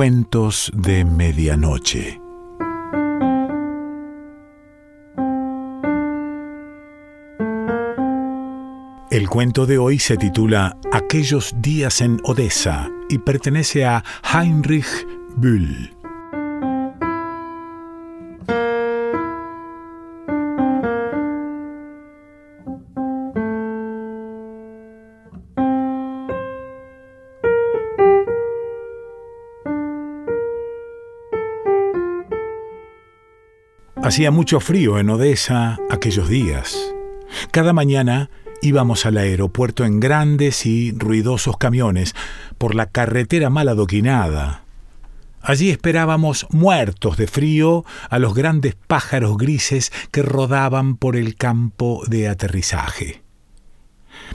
Cuentos de Medianoche. El cuento de hoy se titula Aquellos días en Odessa y pertenece a Heinrich Bühl. Hacía mucho frío en Odessa aquellos días. Cada mañana íbamos al aeropuerto en grandes y ruidosos camiones por la carretera mal adoquinada. Allí esperábamos muertos de frío a los grandes pájaros grises que rodaban por el campo de aterrizaje.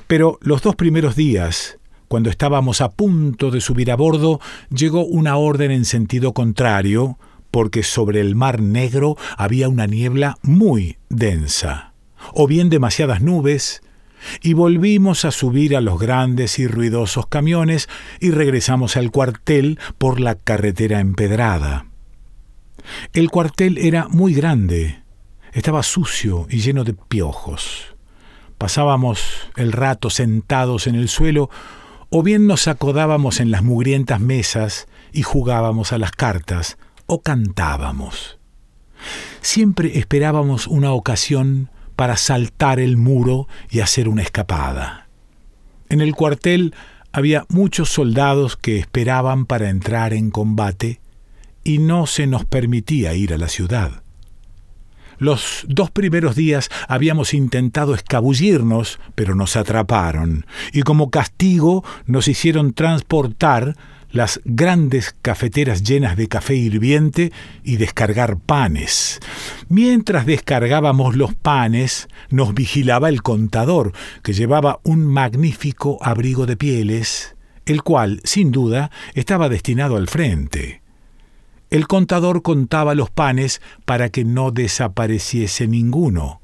Pero los dos primeros días, cuando estábamos a punto de subir a bordo, llegó una orden en sentido contrario, porque sobre el mar negro había una niebla muy densa, o bien demasiadas nubes, y volvimos a subir a los grandes y ruidosos camiones y regresamos al cuartel por la carretera empedrada. El cuartel era muy grande, estaba sucio y lleno de piojos. Pasábamos el rato sentados en el suelo o bien nos acodábamos en las mugrientas mesas y jugábamos a las cartas, o cantábamos. Siempre esperábamos una ocasión para saltar el muro y hacer una escapada. En el cuartel había muchos soldados que esperaban para entrar en combate y no se nos permitía ir a la ciudad. Los dos primeros días habíamos intentado escabullirnos, pero nos atraparon, y como castigo nos hicieron transportar las grandes cafeteras llenas de café hirviente y descargar panes. Mientras descargábamos los panes, nos vigilaba el contador, que llevaba un magnífico abrigo de pieles, el cual, sin duda, estaba destinado al frente. El contador contaba los panes para que no desapareciese ninguno.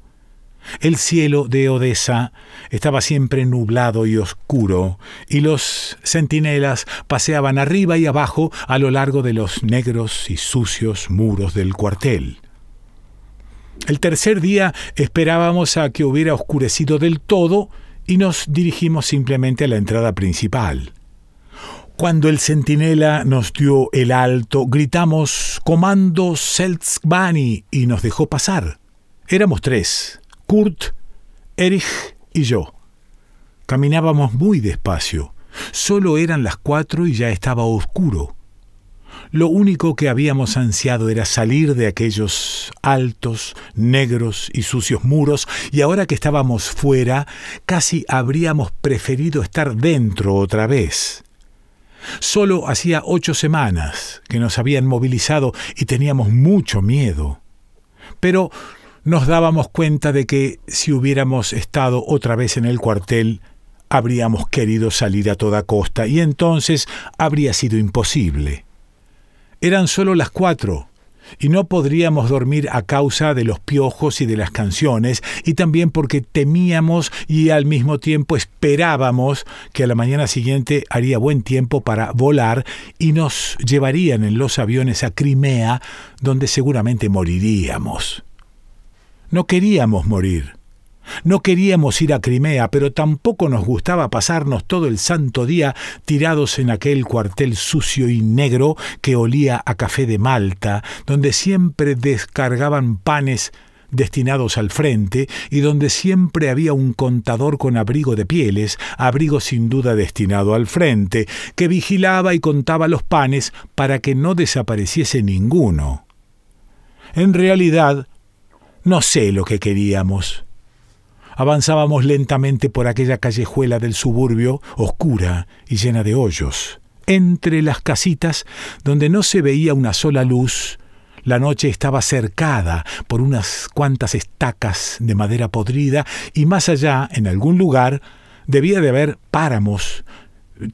El cielo de Odessa estaba siempre nublado y oscuro, y los centinelas paseaban arriba y abajo a lo largo de los negros y sucios muros del cuartel. El tercer día esperábamos a que hubiera oscurecido del todo y nos dirigimos simplemente a la entrada principal. Cuando el centinela nos dio el alto, gritamos Comando Seltzbani y nos dejó pasar. Éramos tres, Kurt, Erich y yo. Caminábamos muy despacio. Solo eran las cuatro y ya estaba oscuro. Lo único que habíamos ansiado era salir de aquellos altos, negros y sucios muros, y ahora que estábamos fuera, casi habríamos preferido estar dentro otra vez. Solo hacía ocho semanas que nos habían movilizado y teníamos mucho miedo. Pero nos dábamos cuenta de que si hubiéramos estado otra vez en el cuartel, habríamos querido salir a toda costa y entonces habría sido imposible. Eran solo las cuatro, y no podríamos dormir a causa de los piojos y de las canciones, y también porque temíamos y al mismo tiempo esperábamos que a la mañana siguiente haría buen tiempo para volar y nos llevarían en los aviones a Crimea, donde seguramente moriríamos. No queríamos morir. No queríamos ir a Crimea, pero tampoco nos gustaba pasarnos todo el santo día tirados en aquel cuartel sucio y negro que olía a café de Malta, donde siempre descargaban panes destinados al frente y donde siempre había un contador con abrigo de pieles, abrigo sin duda destinado al frente, que vigilaba y contaba los panes para que no desapareciese ninguno. En realidad, no sé lo que queríamos. Avanzábamos lentamente por aquella callejuela del suburbio, oscura y llena de hoyos. Entre las casitas, donde no se veía una sola luz, la noche estaba cercada por unas cuantas estacas de madera podrida y más allá, en algún lugar, debía de haber páramos,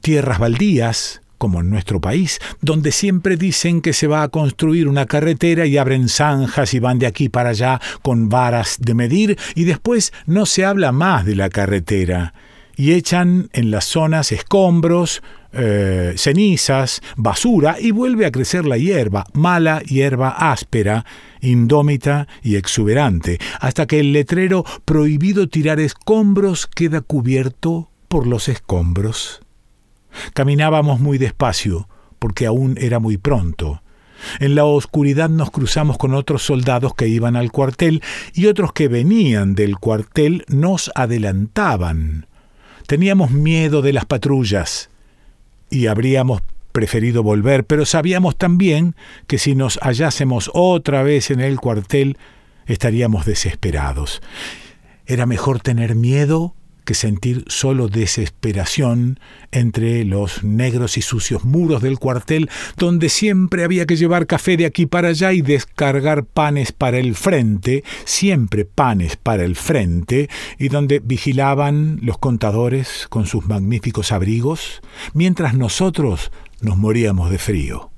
tierras baldías, como en nuestro país, donde siempre dicen que se va a construir una carretera y abren zanjas y van de aquí para allá con varas de medir y después no se habla más de la carretera y echan en las zonas escombros, eh, cenizas, basura y vuelve a crecer la hierba, mala hierba áspera, indómita y exuberante, hasta que el letrero prohibido tirar escombros queda cubierto por los escombros. Caminábamos muy despacio, porque aún era muy pronto. En la oscuridad nos cruzamos con otros soldados que iban al cuartel y otros que venían del cuartel nos adelantaban. Teníamos miedo de las patrullas y habríamos preferido volver, pero sabíamos también que si nos hallásemos otra vez en el cuartel estaríamos desesperados. Era mejor tener miedo que sentir solo desesperación entre los negros y sucios muros del cuartel, donde siempre había que llevar café de aquí para allá y descargar panes para el frente, siempre panes para el frente, y donde vigilaban los contadores con sus magníficos abrigos, mientras nosotros nos moríamos de frío.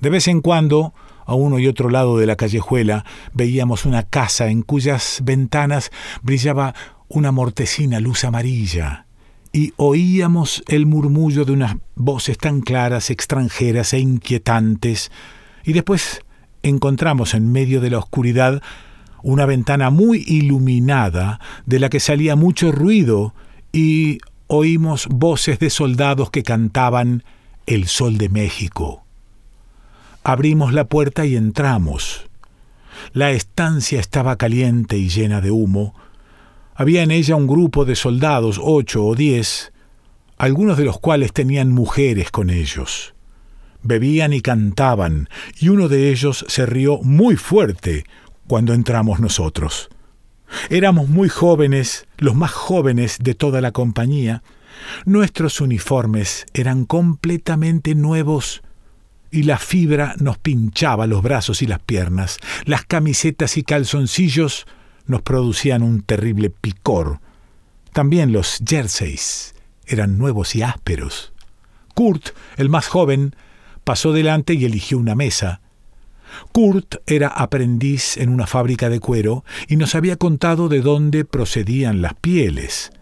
De vez en cuando, a uno y otro lado de la callejuela, veíamos una casa en cuyas ventanas brillaba una mortecina luz amarilla, y oíamos el murmullo de unas voces tan claras, extranjeras e inquietantes, y después encontramos en medio de la oscuridad una ventana muy iluminada de la que salía mucho ruido y oímos voces de soldados que cantaban El Sol de México. Abrimos la puerta y entramos. La estancia estaba caliente y llena de humo, había en ella un grupo de soldados, ocho o diez, algunos de los cuales tenían mujeres con ellos. Bebían y cantaban, y uno de ellos se rió muy fuerte cuando entramos nosotros. Éramos muy jóvenes, los más jóvenes de toda la compañía. Nuestros uniformes eran completamente nuevos y la fibra nos pinchaba los brazos y las piernas. Las camisetas y calzoncillos nos producían un terrible picor. También los jerseys eran nuevos y ásperos. Kurt, el más joven, pasó delante y eligió una mesa. Kurt era aprendiz en una fábrica de cuero y nos había contado de dónde procedían las pieles,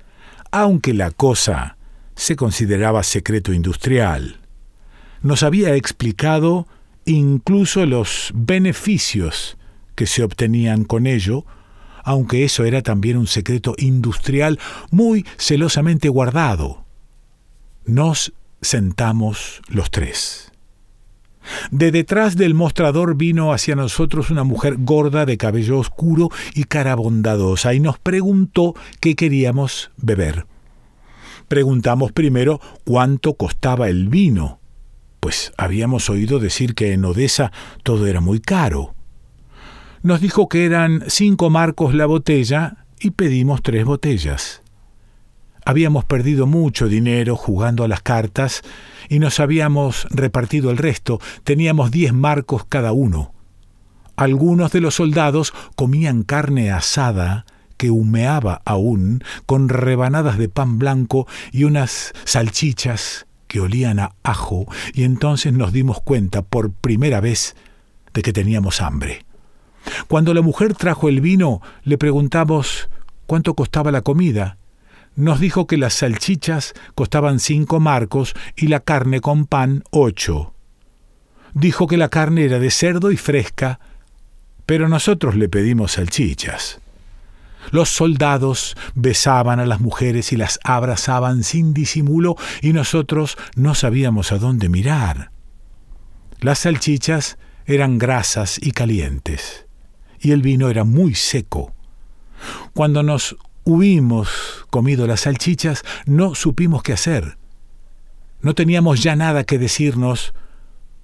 aunque la cosa se consideraba secreto industrial. Nos había explicado incluso los beneficios que se obtenían con ello aunque eso era también un secreto industrial muy celosamente guardado. Nos sentamos los tres. De detrás del mostrador vino hacia nosotros una mujer gorda de cabello oscuro y cara bondadosa y nos preguntó qué queríamos beber. Preguntamos primero cuánto costaba el vino, pues habíamos oído decir que en Odessa todo era muy caro. Nos dijo que eran cinco marcos la botella y pedimos tres botellas. Habíamos perdido mucho dinero jugando a las cartas y nos habíamos repartido el resto. Teníamos diez marcos cada uno. Algunos de los soldados comían carne asada que humeaba aún, con rebanadas de pan blanco y unas salchichas que olían a ajo, y entonces nos dimos cuenta por primera vez de que teníamos hambre. Cuando la mujer trajo el vino, le preguntamos cuánto costaba la comida. Nos dijo que las salchichas costaban cinco marcos y la carne con pan ocho. Dijo que la carne era de cerdo y fresca, pero nosotros le pedimos salchichas. Los soldados besaban a las mujeres y las abrazaban sin disimulo y nosotros no sabíamos a dónde mirar. Las salchichas eran grasas y calientes y el vino era muy seco. Cuando nos hubimos comido las salchichas, no supimos qué hacer. No teníamos ya nada que decirnos,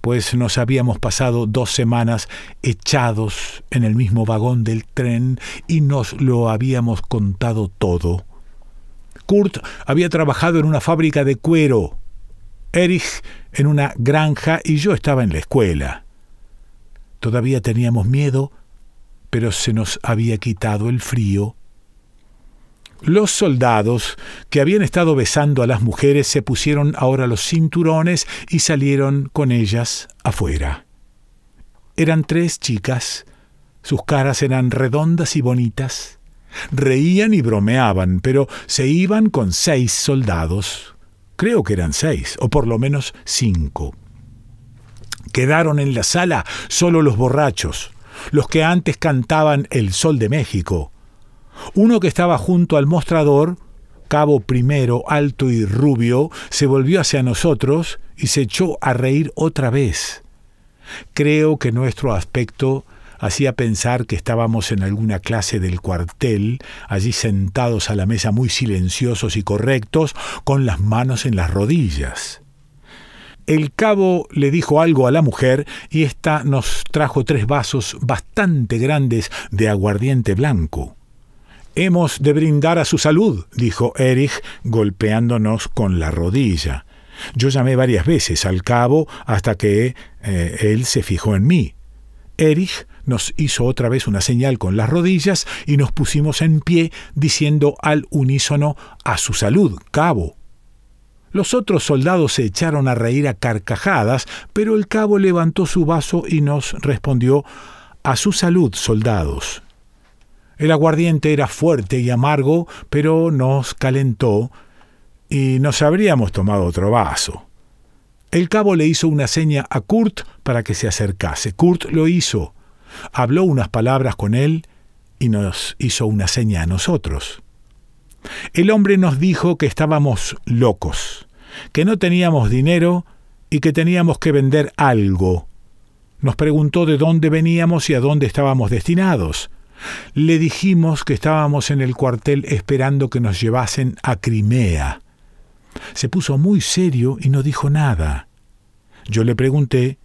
pues nos habíamos pasado dos semanas echados en el mismo vagón del tren y nos lo habíamos contado todo. Kurt había trabajado en una fábrica de cuero, Erich en una granja y yo estaba en la escuela. Todavía teníamos miedo pero se nos había quitado el frío. Los soldados que habían estado besando a las mujeres se pusieron ahora los cinturones y salieron con ellas afuera. Eran tres chicas, sus caras eran redondas y bonitas. Reían y bromeaban, pero se iban con seis soldados, creo que eran seis, o por lo menos cinco. Quedaron en la sala solo los borrachos, los que antes cantaban El Sol de México. Uno que estaba junto al mostrador, cabo primero, alto y rubio, se volvió hacia nosotros y se echó a reír otra vez. Creo que nuestro aspecto hacía pensar que estábamos en alguna clase del cuartel, allí sentados a la mesa muy silenciosos y correctos, con las manos en las rodillas. El cabo le dijo algo a la mujer y ésta nos trajo tres vasos bastante grandes de aguardiente blanco. Hemos de brindar a su salud, dijo Erich, golpeándonos con la rodilla. Yo llamé varias veces al cabo hasta que eh, él se fijó en mí. Erich nos hizo otra vez una señal con las rodillas y nos pusimos en pie diciendo al unísono a su salud, cabo. Los otros soldados se echaron a reír a carcajadas, pero el cabo levantó su vaso y nos respondió A su salud, soldados. El aguardiente era fuerte y amargo, pero nos calentó y nos habríamos tomado otro vaso. El cabo le hizo una seña a Kurt para que se acercase. Kurt lo hizo. Habló unas palabras con él y nos hizo una seña a nosotros. El hombre nos dijo que estábamos locos, que no teníamos dinero y que teníamos que vender algo. Nos preguntó de dónde veníamos y a dónde estábamos destinados. Le dijimos que estábamos en el cuartel esperando que nos llevasen a Crimea. Se puso muy serio y no dijo nada. Yo le pregunté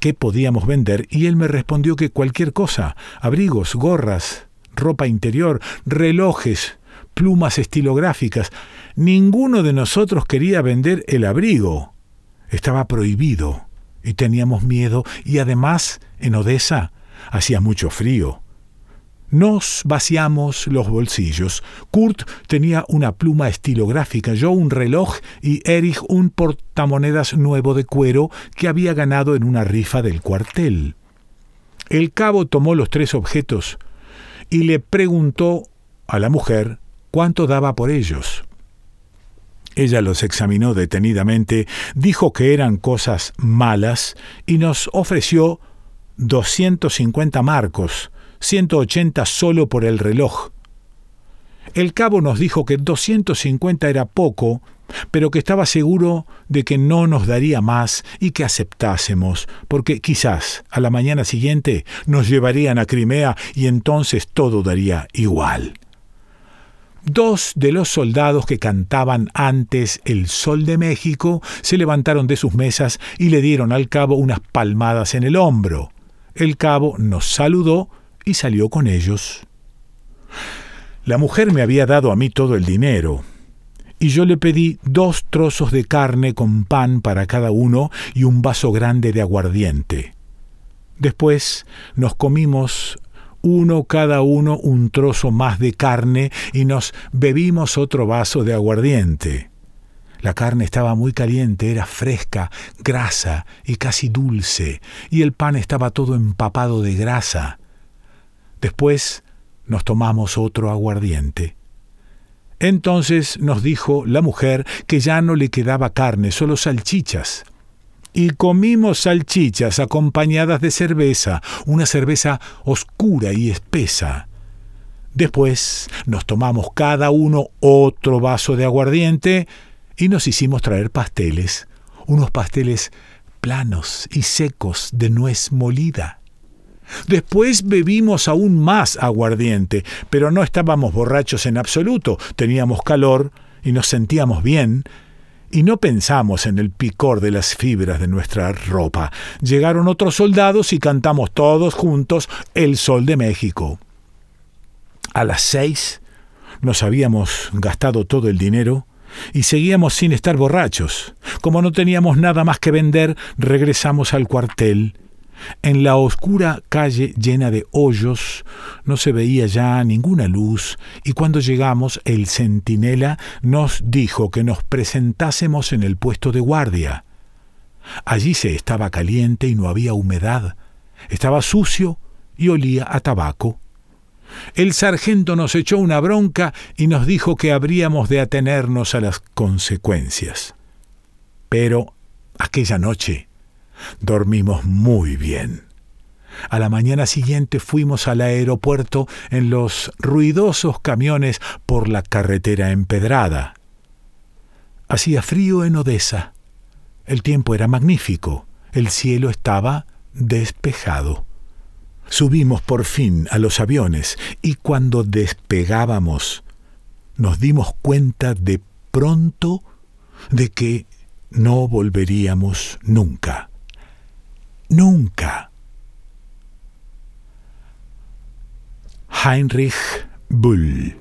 qué podíamos vender y él me respondió que cualquier cosa, abrigos, gorras, ropa interior, relojes, plumas estilográficas. Ninguno de nosotros quería vender el abrigo. Estaba prohibido y teníamos miedo y además en Odessa hacía mucho frío. Nos vaciamos los bolsillos. Kurt tenía una pluma estilográfica, yo un reloj y Erich un portamonedas nuevo de cuero que había ganado en una rifa del cuartel. El cabo tomó los tres objetos y le preguntó a la mujer cuánto daba por ellos. Ella los examinó detenidamente, dijo que eran cosas malas y nos ofreció doscientos cincuenta marcos, 180 solo por el reloj. El cabo nos dijo que 250 era poco, pero que estaba seguro de que no nos daría más y que aceptásemos, porque quizás a la mañana siguiente nos llevarían a Crimea y entonces todo daría igual. Dos de los soldados que cantaban antes El Sol de México se levantaron de sus mesas y le dieron al cabo unas palmadas en el hombro. El cabo nos saludó y salió con ellos. La mujer me había dado a mí todo el dinero, y yo le pedí dos trozos de carne con pan para cada uno y un vaso grande de aguardiente. Después nos comimos uno cada uno un trozo más de carne y nos bebimos otro vaso de aguardiente. La carne estaba muy caliente, era fresca, grasa y casi dulce, y el pan estaba todo empapado de grasa. Después nos tomamos otro aguardiente. Entonces nos dijo la mujer que ya no le quedaba carne, solo salchichas. Y comimos salchichas acompañadas de cerveza, una cerveza oscura y espesa. Después nos tomamos cada uno otro vaso de aguardiente y nos hicimos traer pasteles, unos pasteles planos y secos de nuez molida. Después bebimos aún más aguardiente, pero no estábamos borrachos en absoluto, teníamos calor y nos sentíamos bien, y no pensamos en el picor de las fibras de nuestra ropa. Llegaron otros soldados y cantamos todos juntos El Sol de México. A las seis nos habíamos gastado todo el dinero y seguíamos sin estar borrachos. Como no teníamos nada más que vender, regresamos al cuartel en la oscura calle llena de hoyos no se veía ya ninguna luz y cuando llegamos el centinela nos dijo que nos presentásemos en el puesto de guardia. Allí se estaba caliente y no había humedad. Estaba sucio y olía a tabaco. El sargento nos echó una bronca y nos dijo que habríamos de atenernos a las consecuencias. Pero aquella noche dormimos muy bien. A la mañana siguiente fuimos al aeropuerto en los ruidosos camiones por la carretera empedrada. Hacía frío en Odessa. El tiempo era magnífico. El cielo estaba despejado. Subimos por fin a los aviones y cuando despegábamos nos dimos cuenta de pronto de que no volveríamos nunca. Nunca. Heinrich Bull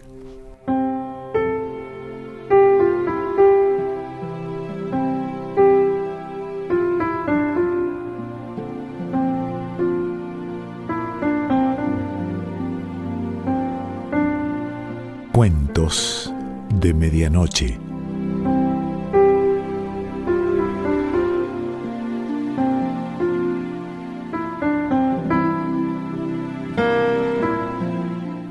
Cuentos de Medianoche.